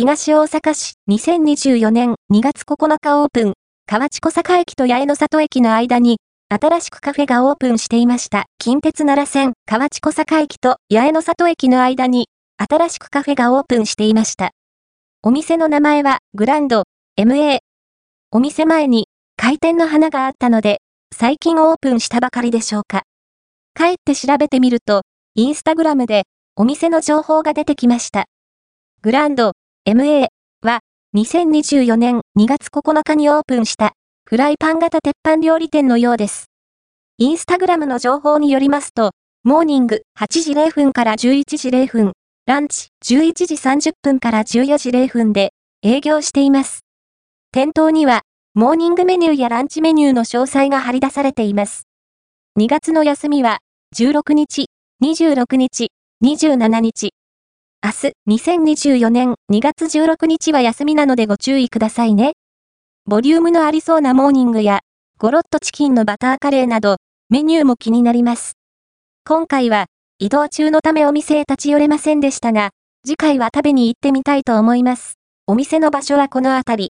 東大阪市2024年2月9日オープン、河内小坂駅と八重の里駅の間に、新しくカフェがオープンしていました。近鉄奈良線河内小坂駅と八重の里駅の間に、新しくカフェがオープンしていました。お店の名前はグランド MA。お店前に開店の花があったので、最近オープンしたばかりでしょうか。帰って調べてみると、インスタグラムでお店の情報が出てきました。グランド MA は2024年2月9日にオープンしたフライパン型鉄板料理店のようです。インスタグラムの情報によりますと、モーニング8時0分から11時0分、ランチ11時30分から14時0分で営業しています。店頭には、モーニングメニューやランチメニューの詳細が貼り出されています。2月の休みは、16日、26日、27日。明日、2024年2月16日は休みなのでご注意くださいね。ボリュームのありそうなモーニングや、ゴロッとチキンのバターカレーなど、メニューも気になります。今回は、移動中のためお店へ立ち寄れませんでしたが、次回は食べに行ってみたいと思います。お店の場所はこの辺り。